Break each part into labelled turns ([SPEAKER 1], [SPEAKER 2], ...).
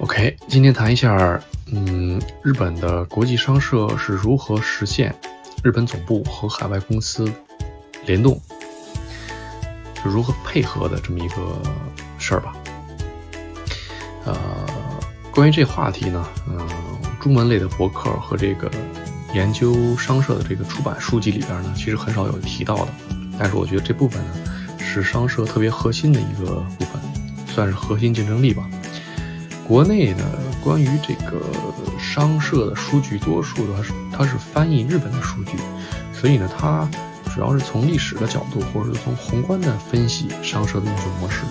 [SPEAKER 1] OK，今天谈一下，嗯，日本的国际商社是如何实现日本总部和海外公司联动，就如何配合的这么一个事儿吧。呃，关于这话题呢，嗯，中文类的博客和这个研究商社的这个出版书籍里边呢，其实很少有提到的。但是我觉得这部分呢，是商社特别核心的一个部分，算是核心竞争力吧。国内呢，关于这个商社的数据，多数的是它是翻译日本的数据，所以呢，它主要是从历史的角度，或者是从宏观的分析商社的运作模式。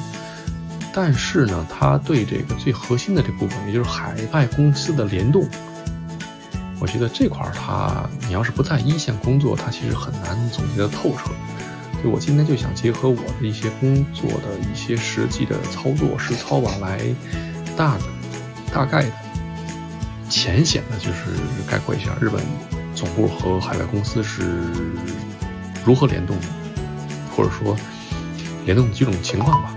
[SPEAKER 1] 但是呢，它对这个最核心的这部分，也就是海外公司的联动，我觉得这块儿它，你要是不在一线工作，它其实很难总结的透彻。所以我今天就想结合我的一些工作的一些实际的操作实操吧，来。大的、大概的、浅显的，就是概括一下日本总部和海外公司是如何联动的，或者说联动的几种情况吧。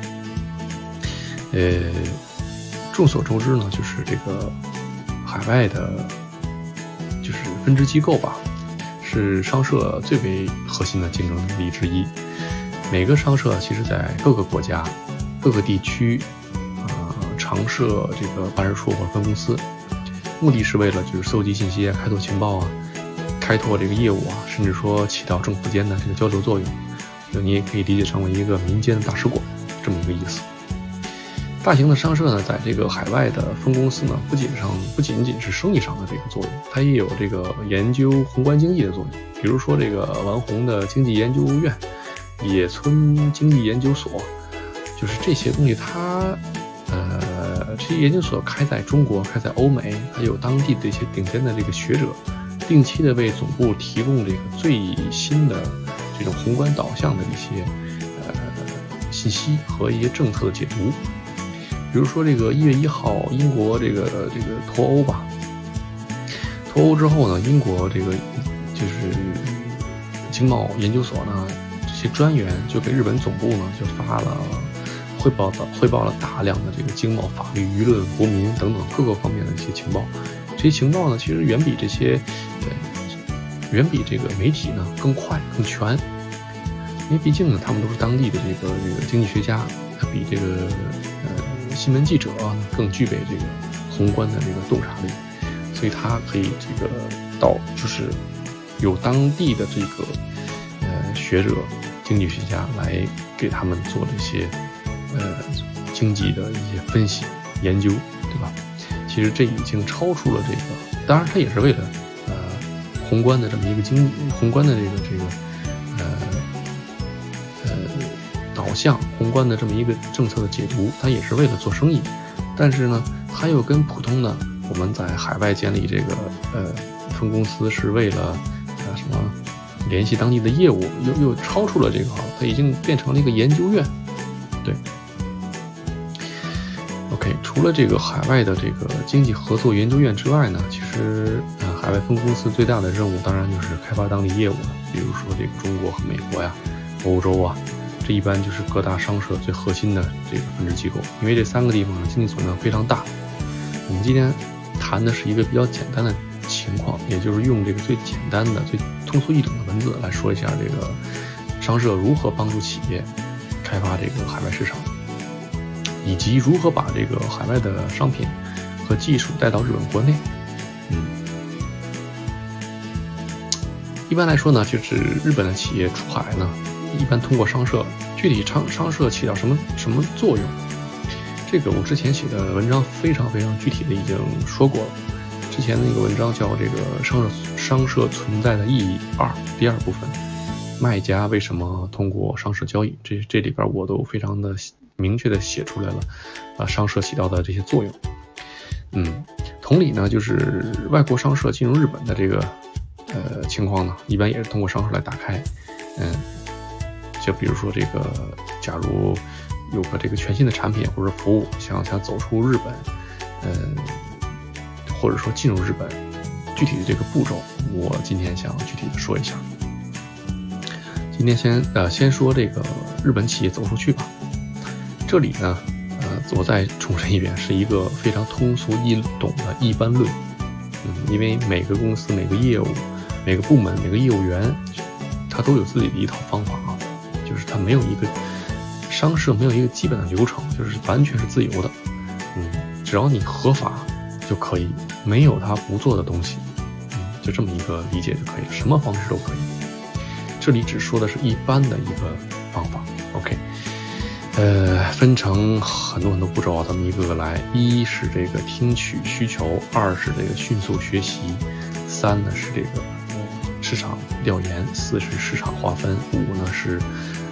[SPEAKER 1] 呃，众所周知呢，就是这个海外的，就是分支机构吧，是商社最为核心的竞争力之一。每个商社其实在各个国家、各个地区。常设这个办事处或者分公司，目的是为了就是搜集信息、开拓情报啊，开拓这个业务啊，甚至说起到政府间的这个交流作用。就你也可以理解成为一个民间的大使馆这么一个意思。大型的商社呢，在这个海外的分公司呢，不仅上不仅仅是生意上的这个作用，它也有这个研究宏观经济的作用。比如说这个王红的经济研究院、野村经济研究所，就是这些东西它。这些研究所开在中国，开在欧美，还有当地的一些顶尖的这个学者，定期的为总部提供这个最新的这种宏观导向的一些呃信息和一些政策的解读。比如说这个一月一号，英国这个这个脱欧吧，脱欧之后呢，英国这个就是经贸研究所呢，这些专员就给日本总部呢就发了。汇报的汇报了大量的这个经贸、法律、舆论、国民等等各个方面的一些情报。这些情报呢，其实远比这些，呃，远比这个媒体呢更快、更全。因为毕竟呢，他们都是当地的这个这个经济学家，比这个呃新闻记者更具备这个宏观的这个洞察力，所以他可以这个到就是有当地的这个呃学者、经济学家来给他们做这些。呃，经济的一些分析研究，对吧？其实这已经超出了这个，当然它也是为了呃宏观的这么一个经济宏观的这个这个呃呃导向，宏观的这么一个政策的解读，它也是为了做生意。但是呢，它又跟普通的我们在海外建立这个呃分公司是为了呃什么联系当地的业务，又又超出了这个，它已经变成了一个研究院，对。除了这个海外的这个经济合作研究院之外呢，其实呃，海外分公司最大的任务当然就是开发当地业务了。比如说这个中国和美国呀、欧洲啊，这一般就是各大商社最核心的这个分支机构。因为这三个地方的经济总量非常大。我们今天谈的是一个比较简单的情况，也就是用这个最简单的、最通俗易懂的文字来说一下这个商社如何帮助企业开发这个海外市场。以及如何把这个海外的商品和技术带到日本国内，嗯，一般来说呢，就是日本的企业出海呢，一般通过商社。具体商商社起到什么什么作用？这个我之前写的文章非常非常具体的已经说过了。之前的那个文章叫《这个商社商社存在的意义二》第二部分，卖家为什么通过商社交易？这这里边我都非常的。明确的写出来了，啊，商社起到的这些作用，嗯，同理呢，就是外国商社进入日本的这个呃情况呢，一般也是通过商社来打开，嗯，就比如说这个，假如有个这个全新的产品或者服务，想想走出日本，嗯，或者说进入日本，具体的这个步骤，我今天想具体的说一下。今天先呃先说这个日本企业走出去吧。这里呢，呃，我再重申一遍，是一个非常通俗易懂的一般论。嗯，因为每个公司、每个业务、每个部门、每个业务员，他都有自己的一套方法啊，就是他没有一个商社没有一个基本的流程，就是完全是自由的。嗯，只要你合法就可以，没有他不做的东西。嗯，就这么一个理解就可以，什么方式都可以。这里只说的是一般的一个方法。OK。呃，分成很多很多步骤啊，咱们一个个来。一是这个听取需求，二是这个迅速学习，三呢是这个市场调研，四是市场划分，五呢是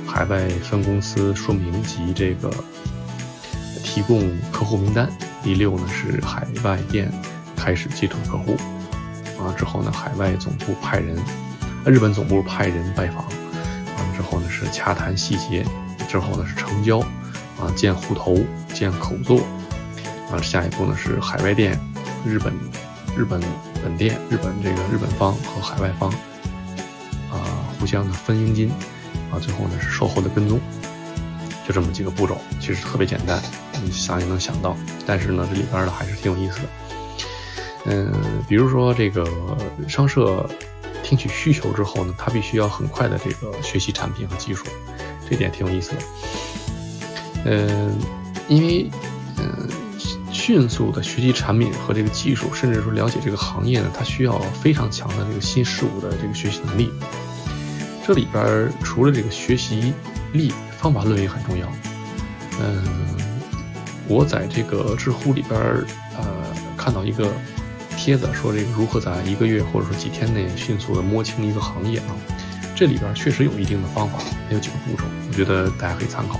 [SPEAKER 1] 海外分公司说明及这个提供客户名单，第六呢是海外店开始接触客户，完了之后呢，海外总部派人，日本总部派人拜访，完了之后呢是洽谈细节。之后呢是成交，啊建户头建口座，啊下一步呢是海外店，日本日本本店日本这个日本方和海外方，啊互相的分佣金，啊最后呢是售后的跟踪，就这么几个步骤，其实特别简单，你想也能想到，但是呢这里边呢还是挺有意思的，嗯比如说这个商社听取需求之后呢，他必须要很快的这个学习产品和技术。这点挺有意思的，嗯，因为嗯，迅速的学习产品和这个技术，甚至说了解这个行业呢，它需要非常强的这个新事物的这个学习能力。这里边除了这个学习力，方法论也很重要。嗯，我在这个知乎里边呃看到一个帖子，说这个如何在一个月或者说几天内迅速的摸清一个行业啊。这里边确实有一定的方法，还有几个步骤，我觉得大家可以参考。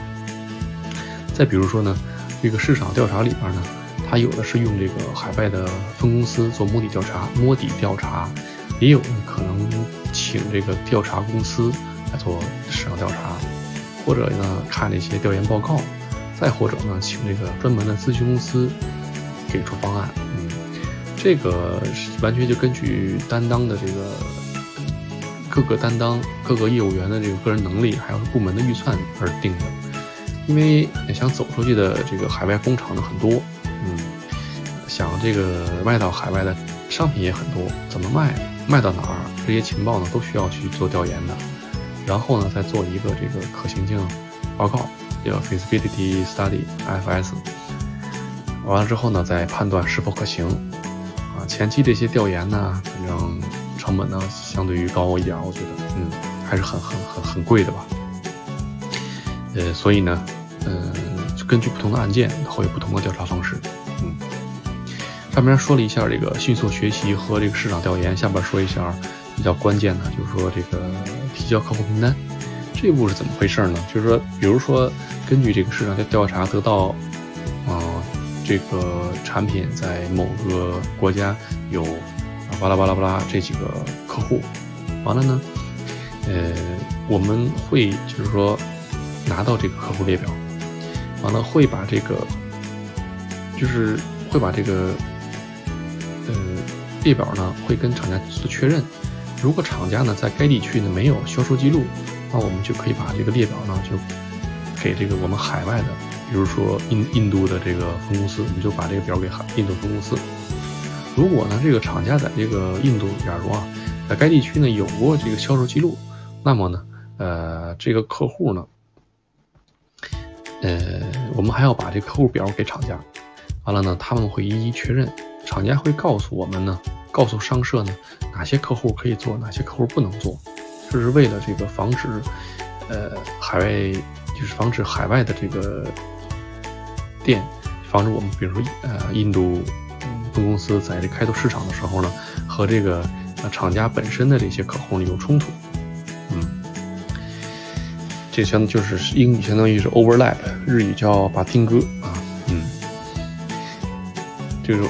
[SPEAKER 1] 再比如说呢，这个市场调查里边呢，它有的是用这个海外的分公司做摸底调查，摸底调查，也有呢可能请这个调查公司来做市场调查，或者呢看那些调研报告，再或者呢请这个专门的咨询公司给出方案。嗯，这个完全就根据担当的这个。各个担当、各个业务员的这个个人能力，还有部门的预算而定的。因为想走出去的这个海外工厂呢很多，嗯，想这个卖到海外的商品也很多，怎么卖，卖到哪儿，这些情报呢都需要去做调研的。然后呢，再做一个这个可行性报告，叫 feasibility study（FS）。完了之后呢，再判断是否可行。啊，前期这些调研呢，反正。成本呢，相对于高一点，我觉得，嗯，还是很很很很贵的吧。呃，所以呢，嗯，根据不同的案件，会有不同的调查方式。嗯，上面说了一下这个迅速学习和这个市场调研，下边说一下比较关键的，就是说这个提交客户名单，这一步是怎么回事呢？就是说，比如说根据这个市场调调查得到，啊，这个产品在某个国家有。巴拉巴拉巴拉，这几个客户，完了呢，呃，我们会就是说拿到这个客户列表，完了会把这个，就是会把这个，呃，列表呢会跟厂家做确认。如果厂家呢在该地区呢没有销售记录，那我们就可以把这个列表呢就给这个我们海外的，比如说印印度的这个分公司，我们就把这个表给海印度分公司。如果呢，这个厂家在这个印度，假如啊，在该地区呢有过这个销售记录，那么呢，呃，这个客户呢，呃，我们还要把这个客户表给厂家，完了呢，他们会一一确认，厂家会告诉我们呢，告诉商社呢，哪些客户可以做，哪些客户不能做，这是为了这个防止，呃，海外就是防止海外的这个店，防止我们比如说呃印度。公司在这开拓市场的时候呢，和这个厂家本身的这些客户呢有冲突，嗯，这相就是英语相当于是 overlap，日语叫把听歌啊，嗯，就是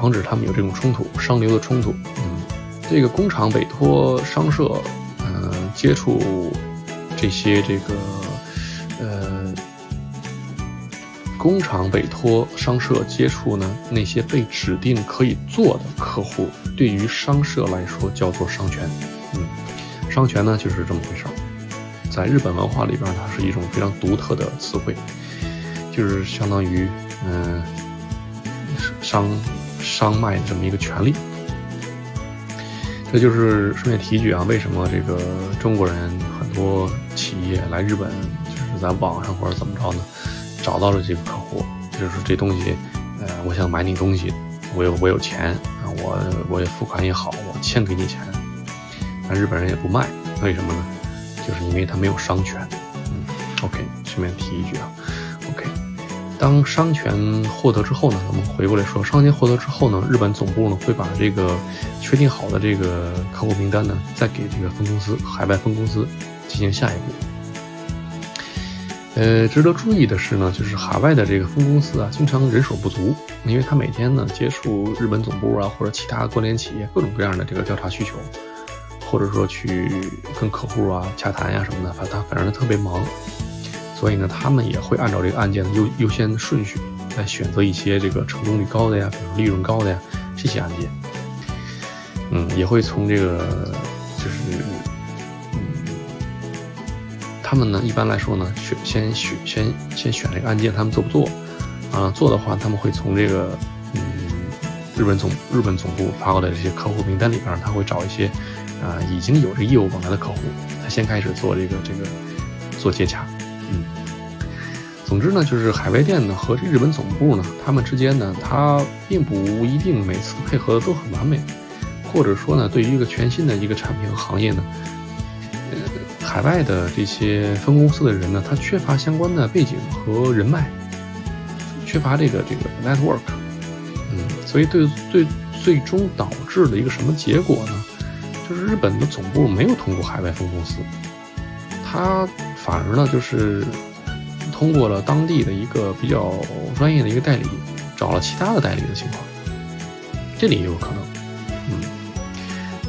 [SPEAKER 1] 防止他们有这种冲突，商流的冲突，嗯，这个工厂委托商社，嗯，接触这些这个。工厂委托商社接触呢，那些被指定可以做的客户，对于商社来说叫做商权。嗯，商权呢就是这么回事儿，在日本文化里边，它是一种非常独特的词汇，就是相当于嗯商商卖的这么一个权利。这就是顺便提一句啊，为什么这个中国人很多企业来日本，就是在网上或者怎么着呢，找到了这个客户，就是这东西，呃，我想买你东西，我有我有钱啊，我我也付款也好，我先给你钱，但日本人也不卖，为什么呢？就是因为他没有商权。嗯，OK，顺便提一句啊，OK，当商权获得之后呢，咱们回过来说，商权获得之后呢，日本总部呢会把这个。确定好的这个客户名单呢，再给这个分公司、海外分公司进行下一步。呃，值得注意的是呢，就是海外的这个分公司啊，经常人手不足，因为他每天呢接触日本总部啊或者其他关联企业各种各样的这个调查需求，或者说去跟客户啊洽谈呀什么的，反正他反正他特别忙，所以呢，他们也会按照这个案件的优优先顺序来选择一些这个成功率高的呀，比如利润高的呀这些案件。嗯，也会从这个，就是，他们呢，一般来说呢，选先选先先选这个案件，他们做不做？啊，做的话，他们会从这个，嗯，日本总日本总部发过来这些客户名单里边，他会找一些，啊，已经有这业务往来的客户，他先开始做这个这个做接洽。嗯，总之呢，就是海外店呢和这日本总部呢，他们之间呢，他并不一定每次配合的都很完美。或者说呢，对于一个全新的一个产品和行业呢，海外的这些分公司的人呢，他缺乏相关的背景和人脉，缺乏这个这个 network，嗯，所以对对最终导致的一个什么结果呢？就是日本的总部没有通过海外分公司，他反而呢就是通过了当地的一个比较专业的一个代理，找了其他的代理的情况，这里也有可能，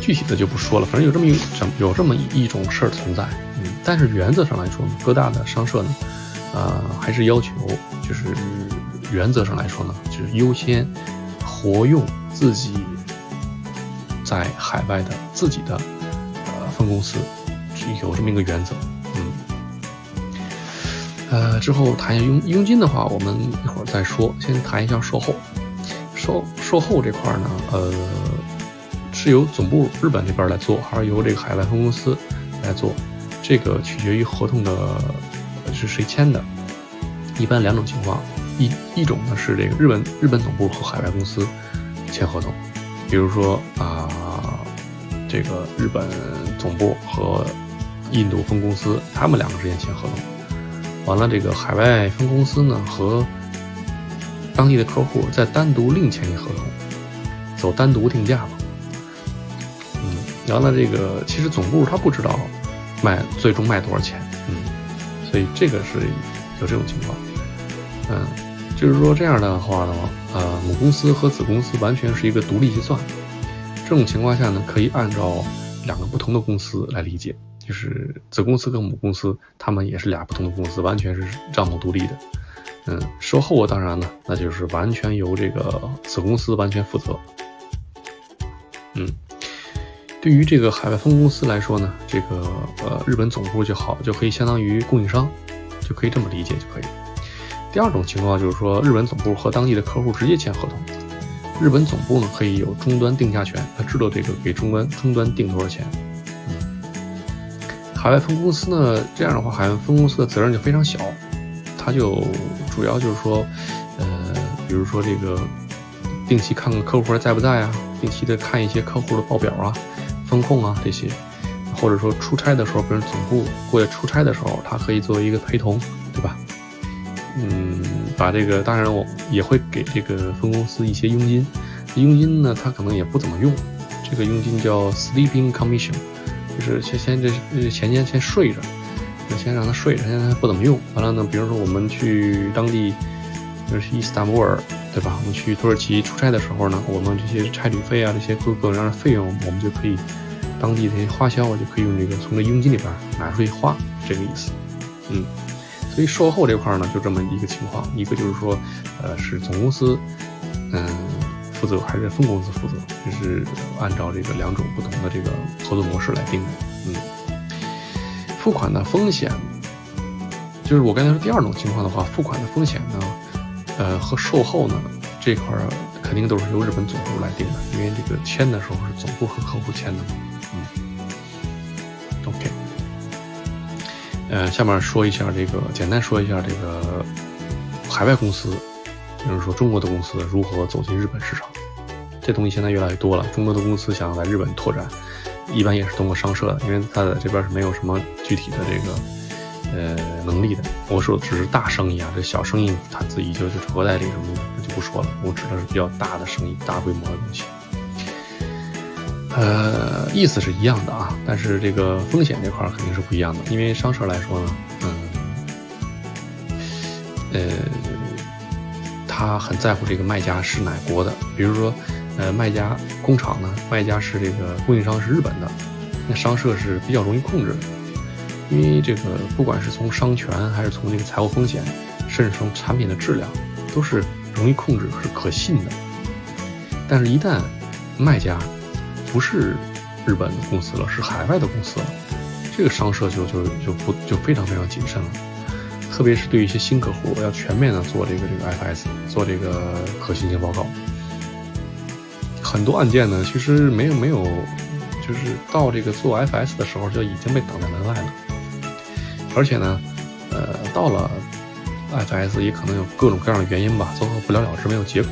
[SPEAKER 1] 具体的就不说了，反正有这么一有这么一种事儿存在，嗯，但是原则上来说呢，各大的商社呢，呃，还是要求就是原则上来说呢，就是优先活用自己在海外的自己的呃分公司，有这么一个原则，嗯，呃，之后谈一下佣佣金的话，我们一会儿再说，先谈一下售后，售售后这块呢，呃。是由总部日本这边来做，还是由这个海外分公司来做？这个取决于合同的是谁签的。一般两种情况，一一种呢是这个日本日本总部和海外公司签合同，比如说啊，这个日本总部和印度分公司他们两个之间签合同，完了这个海外分公司呢和当地的客户再单独另签一合同，走单独定价然后呢，这个其实总部他不知道卖最终卖多少钱，嗯，所以这个是有这种情况，嗯，就是说这样的话呢，呃，母公司和子公司完全是一个独立计算，这种情况下呢，可以按照两个不同的公司来理解，就是子公司跟母公司，他们也是俩不同的公司，完全是账目独立的，嗯，售后当然呢，那就是完全由这个子公司完全负责，嗯。对于这个海外分公司来说呢，这个呃日本总部就好，就可以相当于供应商，就可以这么理解就可以。第二种情况就是说，日本总部和当地的客户直接签合同，日本总部呢可以有终端定价权，他知道这个给终端终端定多少钱。嗯，海外分公司呢，这样的话，海外分公司的责任就非常小，他就主要就是说，呃，比如说这个定期看看客户还在不在啊，定期的看一些客户的报表啊。风控啊，这些，或者说出差的时候，比如总部过来出差的时候，他可以作为一个陪同，对吧？嗯，把这个，当然我也会给这个分公司一些佣金，佣金呢，他可能也不怎么用，这个佣金叫 sleeping commission，就是先先这前间先睡着，先让他睡着，现在不怎么用。完了呢，比如说我们去当地，就是伊斯坦布尔。对吧？我们去土耳其出差的时候呢，我们这些差旅费啊，这些各各种各样的费用，我们就可以当地这些花销，我就可以用这个从这佣金里边拿出去花，这个意思。嗯，所以售后这块呢，就这么一个情况，一个就是说，呃，是总公司嗯负责，还是分公司负责，就是按照这个两种不同的这个合作模式来定的。嗯，付款的风险，就是我刚才说第二种情况的话，付款的风险呢。呃，和售后呢这块儿肯定都是由日本总部来定的，因为这个签的时候是总部和客户签的嘛。嗯，OK，呃，下面说一下这个，简单说一下这个海外公司，比如说中国的公司如何走进日本市场。这东西现在越来越多了，中国的公司想要在日本拓展，一般也是通过商社的，因为它在这边是没有什么具体的这个。呃，能力的，我说只是大生意啊，这小生意他自己就就车代理什么的，那就不说了。我指的是比较大的生意，大规模的东西。呃，意思是一样的啊，但是这个风险这块肯定是不一样的。因为商社来说呢，嗯，呃，他很在乎这个卖家是哪国的。比如说，呃，卖家工厂呢，卖家是这个供应商是日本的，那商社是比较容易控制。的。因为这个，不管是从商权，还是从这个财务风险，甚至从产品的质量，都是容易控制，是可信的。但是，一旦卖家不是日本的公司了，是海外的公司了，这个商社就就就不就非常非常谨慎了。特别是对一些新客户，要全面的做这个这个 FS，做这个可信性报告。很多案件呢，其实没有没有，就是到这个做 FS 的时候，就已经被挡在门外了。而且呢，呃，到了 FS 也可能有各种各样的原因吧，最后不了了之，没有结果。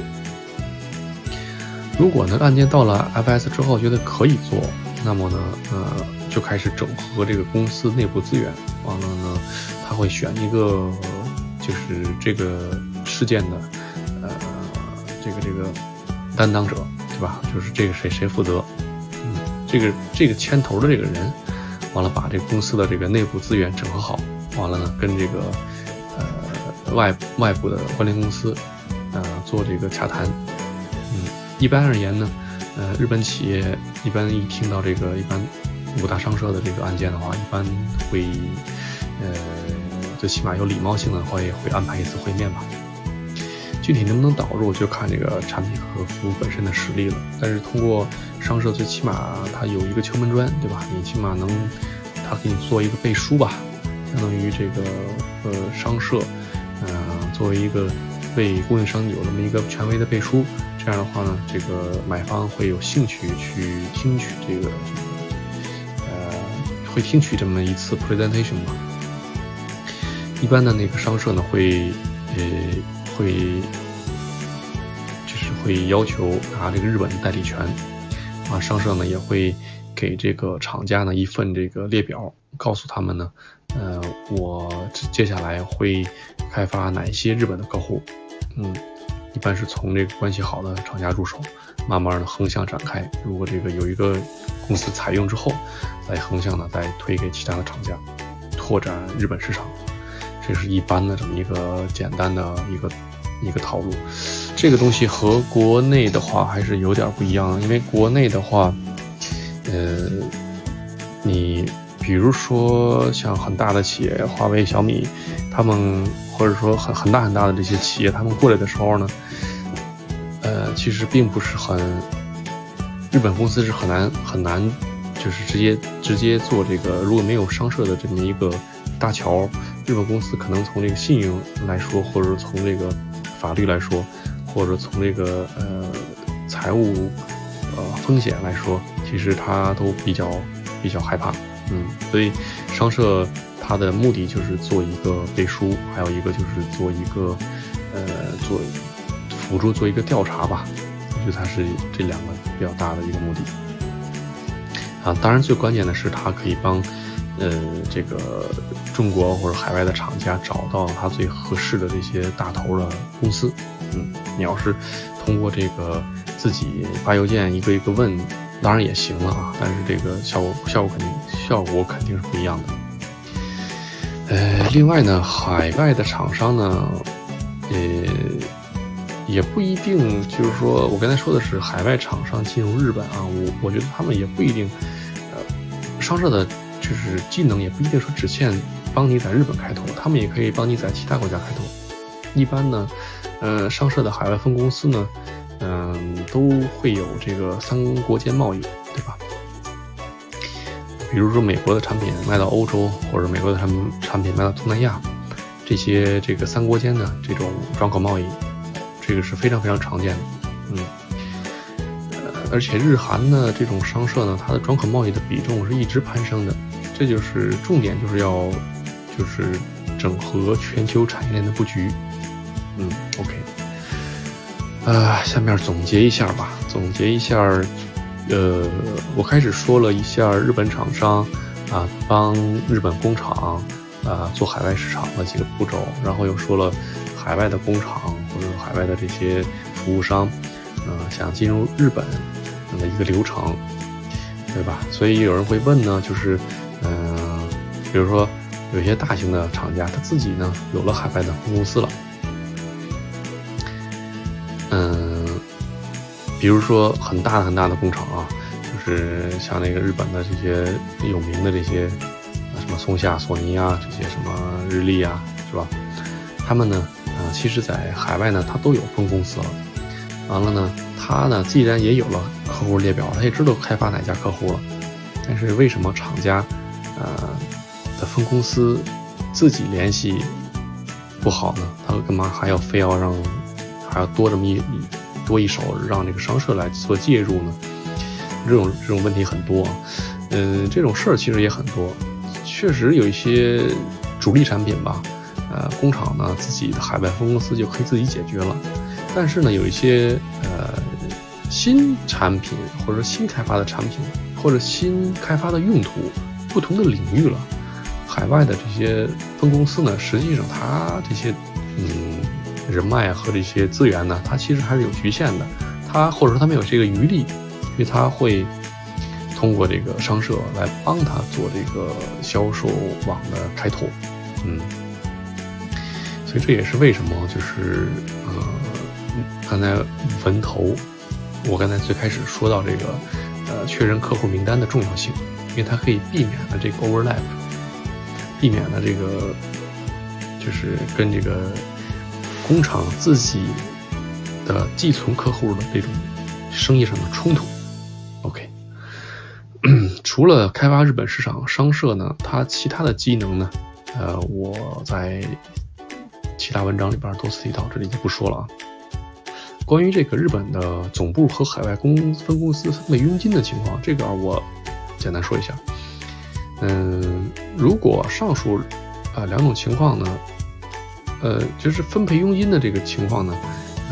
[SPEAKER 1] 如果呢案件到了 FS 之后觉得可以做，那么呢，呃，就开始整合这个公司内部资源，完了呢，他会选一个就是这个事件的，呃，这个这个担当者，对吧？就是这个谁谁负责，嗯，这个这个牵头的这个人。完了，把这个公司的这个内部资源整合好，完了呢，跟这个呃外外部的关联公司，呃做这个洽谈。嗯，一般而言呢，呃，日本企业一般一听到这个一般五大商社的这个案件的话，一般会呃最起码有礼貌性的会会安排一次会面吧。具体能不能导入，就看这个产品和服务本身的实力了。但是通过商社，最起码它有一个敲门砖，对吧？你起码能，它给你做一个背书吧，相当于这个呃商社，呃作为一个为供应商有这么一个权威的背书。这样的话呢，这个买方会有兴趣去听取这个，呃，会听取这么一次 presentation 吧。一般的那个商社呢，会呃。会就是会要求拿这个日本的代理权啊，商社呢也会给这个厂家呢一份这个列表，告诉他们呢，呃，我接下来会开发哪些日本的客户，嗯，一般是从这个关系好的厂家入手，慢慢的横向展开。如果这个有一个公司采用之后，再横向的再推给其他的厂家，拓展日本市场。这是一般的这么一个简单的一个一个套路，这个东西和国内的话还是有点不一样，因为国内的话，呃，你比如说像很大的企业，华为、小米，他们或者说很很大很大的这些企业，他们过来的时候呢，呃，其实并不是很，日本公司是很难很难，就是直接直接做这个，如果没有商社的这么一个大桥。日本公司可能从这个信用来说，或者从这个法律来说，或者从这个呃财务呃风险来说，其实他都比较比较害怕，嗯，所以商社它的目的就是做一个背书，还有一个就是做一个呃做辅助做一个调查吧，我觉得它是这两个比较大的一个目的啊，当然最关键的是它可以帮。呃，这个中国或者海外的厂家找到他最合适的这些大头的公司，嗯，你要是通过这个自己发邮件一个一个问，当然也行了啊，但是这个效果效果肯定效果肯定是不一样的。呃，另外呢，海外的厂商呢，呃，也不一定，就是说我刚才说的是海外厂商进入日本啊，我我觉得他们也不一定，呃，商社的。就是技能也不一定说只限帮你在日本开拓，他们也可以帮你在其他国家开拓。一般呢，呃，商社的海外分公司呢，嗯，都会有这个三国间贸易，对吧？比如说美国的产品卖到欧洲，或者美国的产产品卖到东南亚，这些这个三国间的这种转口贸易，这个是非常非常常见的，嗯，呃，而且日韩呢这种商社呢，它的转口贸易的比重是一直攀升的，这就是重点，就是要就是整合全球产业链的布局，嗯，OK，啊，下面总结一下吧，总结一下，呃，我开始说了一下日本厂商啊，帮日本工厂啊做海外市场的几个步骤，然后又说了。海外的工厂或者海外的这些服务商，呃，想进入日本，那么一个流程，对吧？所以有人会问呢，就是，比如说有些大型的厂家，他自己呢有了海外的分公司了，嗯，比如说很大很大的工厂啊，就是像那个日本的这些有名的这些啊，什么松下、索尼啊，这些什么日立啊，是吧？他们呢？啊，其实，在海外呢，他都有分公司了。完了呢，他呢，既然也有了客户列表，他也知道开发哪家客户了。但是为什么厂家，呃，的分公司自己联系不好呢？他干嘛还要非要让，还要多这么一多一手，让这个商社来做介入呢？这种这种问题很多。嗯，这种事儿其实也很多。确实有一些主力产品吧。呃，工厂呢自己的海外分公司就可以自己解决了，但是呢，有一些呃新产品或者新开发的产品或者新开发的用途不同的领域了，海外的这些分公司呢，实际上它这些嗯人脉和这些资源呢，它其实还是有局限的，它或者说它没有这个余力，因为它会通过这个商社来帮他做这个销售网的开拓，嗯。所以这也是为什么，就是呃，刚才文头，我刚才最开始说到这个，呃，确认客户名单的重要性，因为它可以避免了这个 overlap，避免了这个，就是跟这个工厂自己的寄存客户的这种生意上的冲突。OK，除了开发日本市场商社呢，它其他的机能呢，呃，我在。其他文章里边多次提到，这里就不说了啊。关于这个日本的总部和海外公分公司分配佣金的情况，这个我简单说一下。嗯，如果上述啊两种情况呢，呃，就是分配佣金的这个情况呢，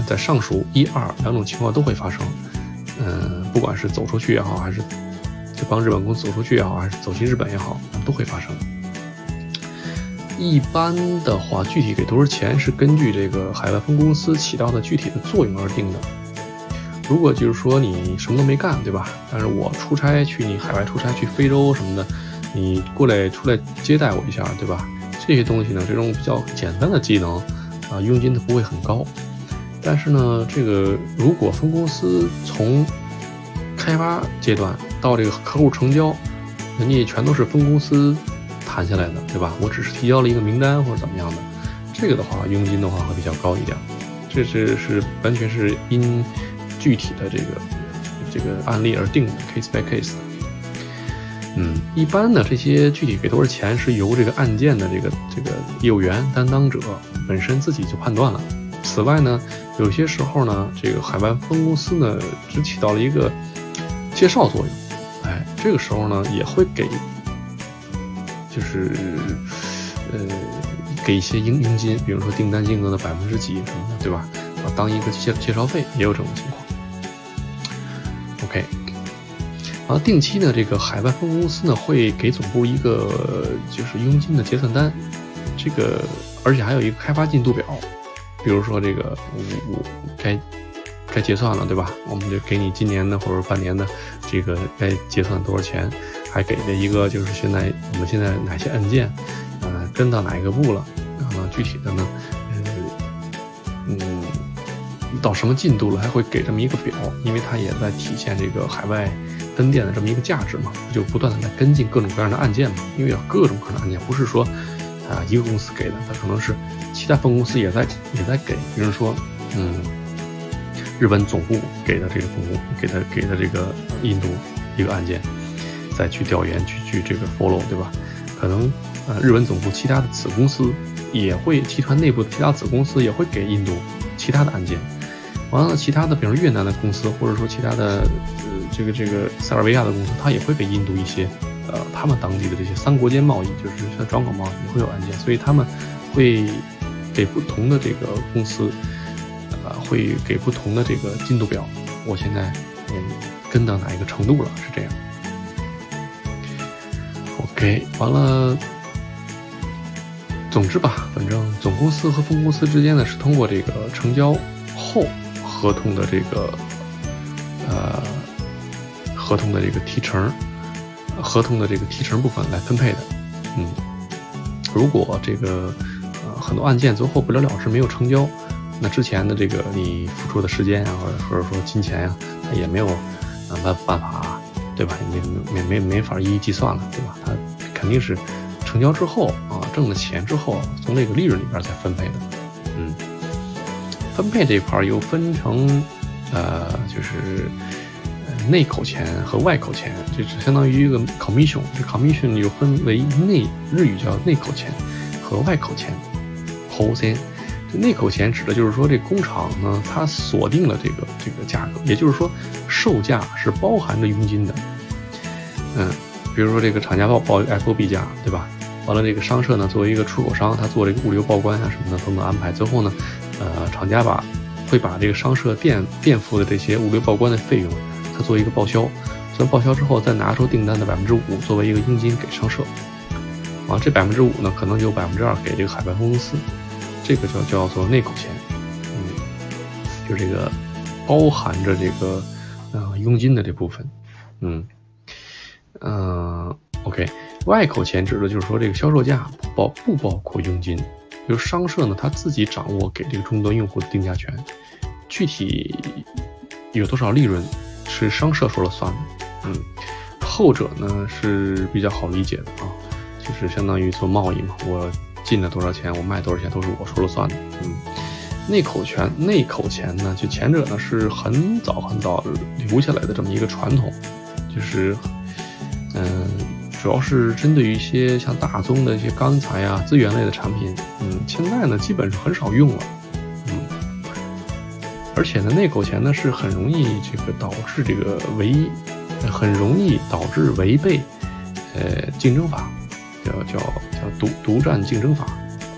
[SPEAKER 1] 在上述一二两种情况都会发生。嗯，不管是走出去也好，还是就帮日本公司走出去也好，还是走进日本也好，都会发生。一般的话，具体给多少钱是根据这个海外分公司起到的具体的作用而定的。如果就是说你什么都没干，对吧？但是我出差去你海外出差去非洲什么的，你过来出来接待我一下，对吧？这些东西呢，这种比较简单的技能啊，佣金都不会很高。但是呢，这个如果分公司从开发阶段到这个客户成交，人家全都是分公司。谈下来的，对吧？我只是提交了一个名单或者怎么样的，这个的话，佣金的话会比较高一点。这是是完全是因具体的这个这个案例而定的，case by case。嗯，一般的这些具体给多少钱是由这个案件的这个这个业务员担当者本身自己就判断了。此外呢，有些时候呢，这个海外分公司呢只起到了一个介绍作用，哎，这个时候呢也会给。就是，呃，给一些佣佣金，比如说订单金额的百分之几什么的，对吧？啊，当一个介介绍费也有这种情况。然后定期呢，这个海外分公司呢会给总部一个就是佣金的结算单，这个而且还有一个开发进度表，比如说这个我我该该结算了，对吧？我们就给你今年的或者半年的这个该结算多少钱。还给了一个，就是现在我们现在哪些按键，呃，跟到哪一个步了，然后，具体的呢，到什么进度了，还会给这么一个表，因为它也在体现这个海外分店的这么一个价值嘛，就不断的在跟进各种各样的案件嘛，因为有各种各样的案件，不是说啊一个公司给的，它可能是其他分公司也在也在给，比如说，嗯，日本总部给的这个分公给的给的这个印度一个案件。再去调研，去去这个 follow，对吧？可能呃，日本总部其他的子公司也会，集团内部其他子公司也会给印度其他的案件，完了，其他的，比如越南的公司，或者说其他的，呃，这个这个塞尔维亚的公司，它也会给印度一些，呃，他们当地的这些三国间贸易，就是像转口贸易也会有案件，所以他们会给不同的这个公司，呃，会给不同的这个进度表。我现在嗯跟到哪一个程度了？是这样。OK，完了。总之吧，反正总公司和分公司之间呢，是通过这个成交后合同的这个呃合同的这个提成，合同的这个提成部分来分配的。嗯，如果这个呃很多案件最后不了了之，没有成交，那之前的这个你付出的时间呀，或者说金钱呀，它也没有呃办办法，对吧？没没没没法一一计算了，对吧？它肯定是。成交之后啊，挣了钱之后，从那个利润里边再分配的。嗯，分配这一块又分成，呃，就是内口钱和外口钱，就是相当于一个 commission。这 commission 又分为内日语叫内口钱和外口钱。后先，这内口钱指的就是说这工厂呢，它锁定了这个这个价格，也就是说售价是包含着佣金的。嗯，比如说这个厂家报报 FOB 价，对吧？完了，这个商社呢，作为一个出口商，他做这个物流报关啊什么的都能安排。最后呢，呃，厂家把会把这个商社垫垫付的这些物流报关的费用，他做一个报销。算报销之后，再拿出订单的百分之五作为一个佣金给商社。啊，这百分之五呢，可能有百分之二给这个海外分公司，这个叫叫做内口钱。嗯，就这个包含着这个呃佣金的这部分。嗯，嗯，OK。外口钱指的就是说，这个销售价包不包括佣金，比如商社呢，他自己掌握给这个终端用户的定价权，具体有多少利润是商社说了算的。嗯，后者呢是比较好理解的啊，就是相当于做贸易嘛，我进了多少钱，我卖多少钱都是我说了算的。嗯，内口权内口钱呢，就前者呢是很早很早留下来的这么一个传统，就是。主要是针对于一些像大宗的一些钢材啊、资源类的产品，嗯，现在呢基本是很少用了，嗯，而且呢内口钱呢是很容易这个导致这个违，很容易导致违背，呃竞争法，叫叫叫独独占竞争法，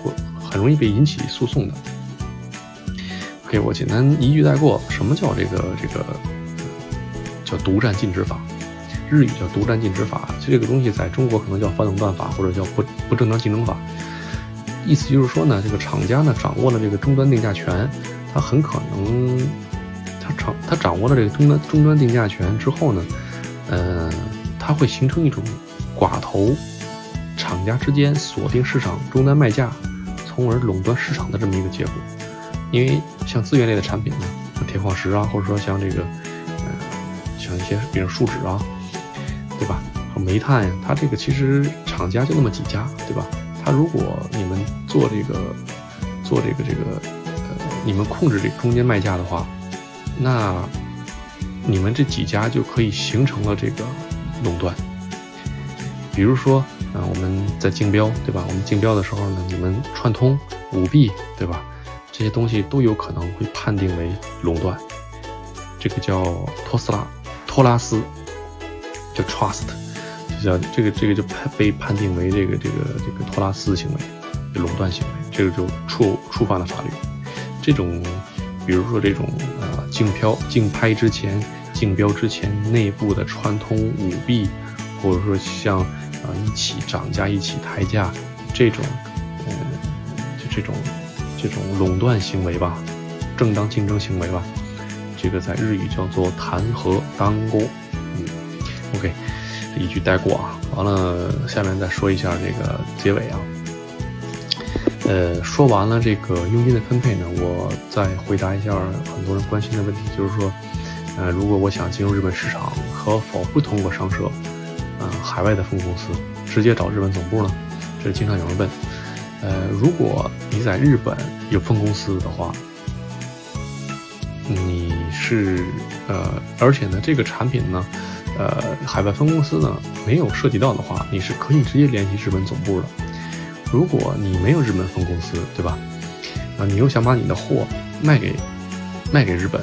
[SPEAKER 1] 或很容易被引起诉讼的。OK，我简单一句带过，什么叫这个这个叫独占禁止法？日语叫独占禁止法，其实这个东西在中国可能叫反垄断法，或者叫不不正当竞争法。意思就是说呢，这个厂家呢掌握了这个终端定价权，他很可能他掌他掌握了这个终端终端定价权之后呢，呃，它会形成一种寡头厂家之间锁定市场终端卖价，从而垄断市场的这么一个结果。因为像资源类的产品呢，像铁矿石啊，或者说像这个呃像一些比如树脂啊。对吧？和煤炭呀，它这个其实厂家就那么几家，对吧？它如果你们做这个，做这个这个，呃，你们控制这个中间卖价的话，那你们这几家就可以形成了这个垄断。比如说，啊，我们在竞标，对吧？我们竞标的时候呢，你们串通、舞弊，对吧？这些东西都有可能会判定为垄断。这个叫托斯拉、托拉斯。叫 trust，就叫这个这个就判被判定为这个这个这个托拉斯行为，垄断行为，这个就触触犯了法律。这种，比如说这种呃竞标竞拍之前、竞标之前内部的串通舞弊，或者说像啊一起涨价、一起抬价这种，嗯，就这种这种垄断行为吧，正当竞争行为吧，这个在日语叫做弹劾当锅。OK，一句带过啊，完了，下面再说一下这个结尾啊。呃，说完了这个佣金的分配呢，我再回答一下很多人关心的问题，就是说，呃，如果我想进入日本市场，可否不通过商社，呃，海外的分公司，直接找日本总部呢？这经常有人问。呃，如果你在日本有分公司的话，你是呃，而且呢，这个产品呢。呃，海外分公司呢没有涉及到的话，你是可以直接联系日本总部的。如果你没有日本分公司，对吧？啊，你又想把你的货卖给卖给日本，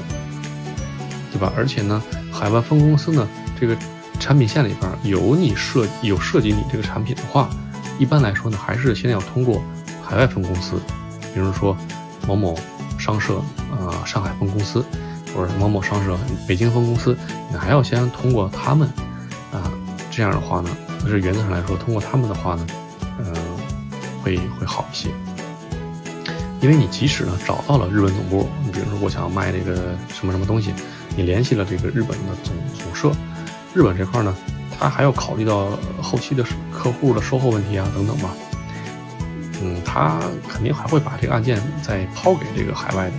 [SPEAKER 1] 对吧？而且呢，海外分公司呢，这个产品线里边有你涉有涉及你这个产品的话，一般来说呢，还是先要通过海外分公司，比如说某某商社啊，上海分公司，或者某某商社北京分公司，你还要先通过他们啊，这样的话呢，就是原则上来说，通过他们的话呢，嗯，会会好一些。因为你即使呢找到了日本总部，你比如说我想要卖这个什么什么东西，你联系了这个日本的总总社，日本这块呢，他还要考虑到后期的客户的售后问题啊等等吧，嗯，他肯定还会把这个案件再抛给这个海外的，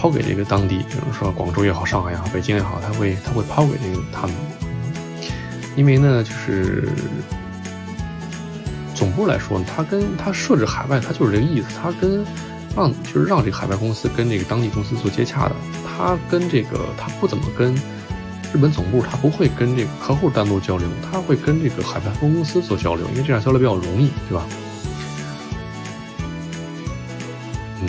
[SPEAKER 1] 抛给这个当地，比如说广州也好，上海也好，北京也好，他会他会抛给这个他们，因为呢就是。总部来说，他跟他设置海外，他就是这个意思。他跟让就是让这个海外公司跟这个当地公司做接洽的。他跟这个他不怎么跟日本总部，他不会跟这个客户单独交流，他会跟这个海外分公司做交流，因为这样交流比较容易，对吧？嗯，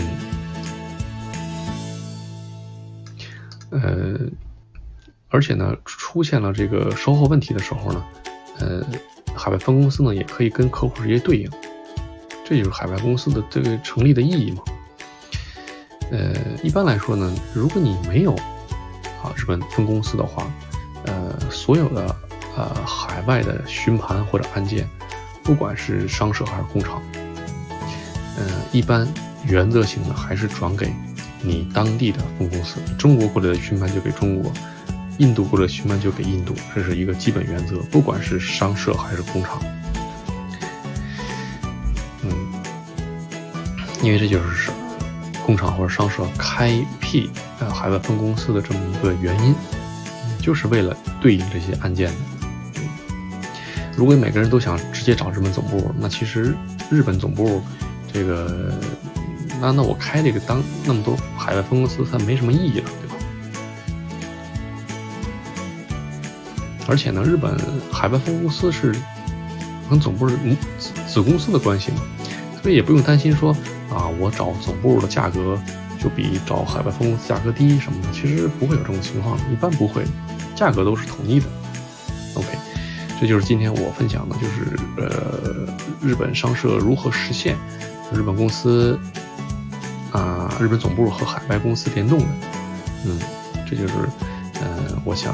[SPEAKER 1] 而且呢，出现了这个售后问题的时候呢，呃。海外分公司呢，也可以跟客户直接对应，这就是海外公司的这个成立的意义嘛。呃，一般来说呢，如果你没有啊日本分公司的话，呃，所有的呃海外的询盘或者案件，不管是商社还是工厂，呃，一般原则性的还是转给你当地的分公司，中国过来的询盘就给中国。印度或者询问就给印度，这是一个基本原则，不管是商社还是工厂。嗯，因为这就是工厂或者商社开辟呃海外分公司的这么一个原因，就是为了对应这些案件的。如果每个人都想直接找日本总部，那其实日本总部这个，那那我开这个当那么多海外分公司，它没什么意义了。对而且呢，日本海外分公司是跟总部是子子公司的关系嘛，所以也不用担心说啊，我找总部的价格就比找海外分公司价格低什么的，其实不会有这种情况，一般不会，价格都是统一的。OK，这就是今天我分享的，就是呃，日本商社如何实现日本公司啊，日本总部和海外公司联动的。嗯，这就是嗯，我想。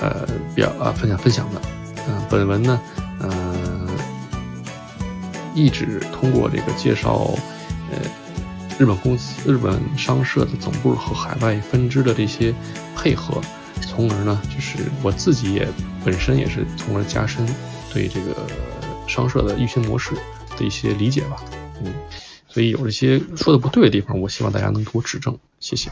[SPEAKER 1] 呃，表啊，分享分享的，嗯，本文呢，嗯，一直通过这个介绍，呃，日本公司、日本商社的总部和海外分支的这些配合，从而呢，就是我自己也本身也是从而加深对这个商社的运行模式的一些理解吧，嗯，所以有这些说的不对的地方，我希望大家能给我指正，谢谢。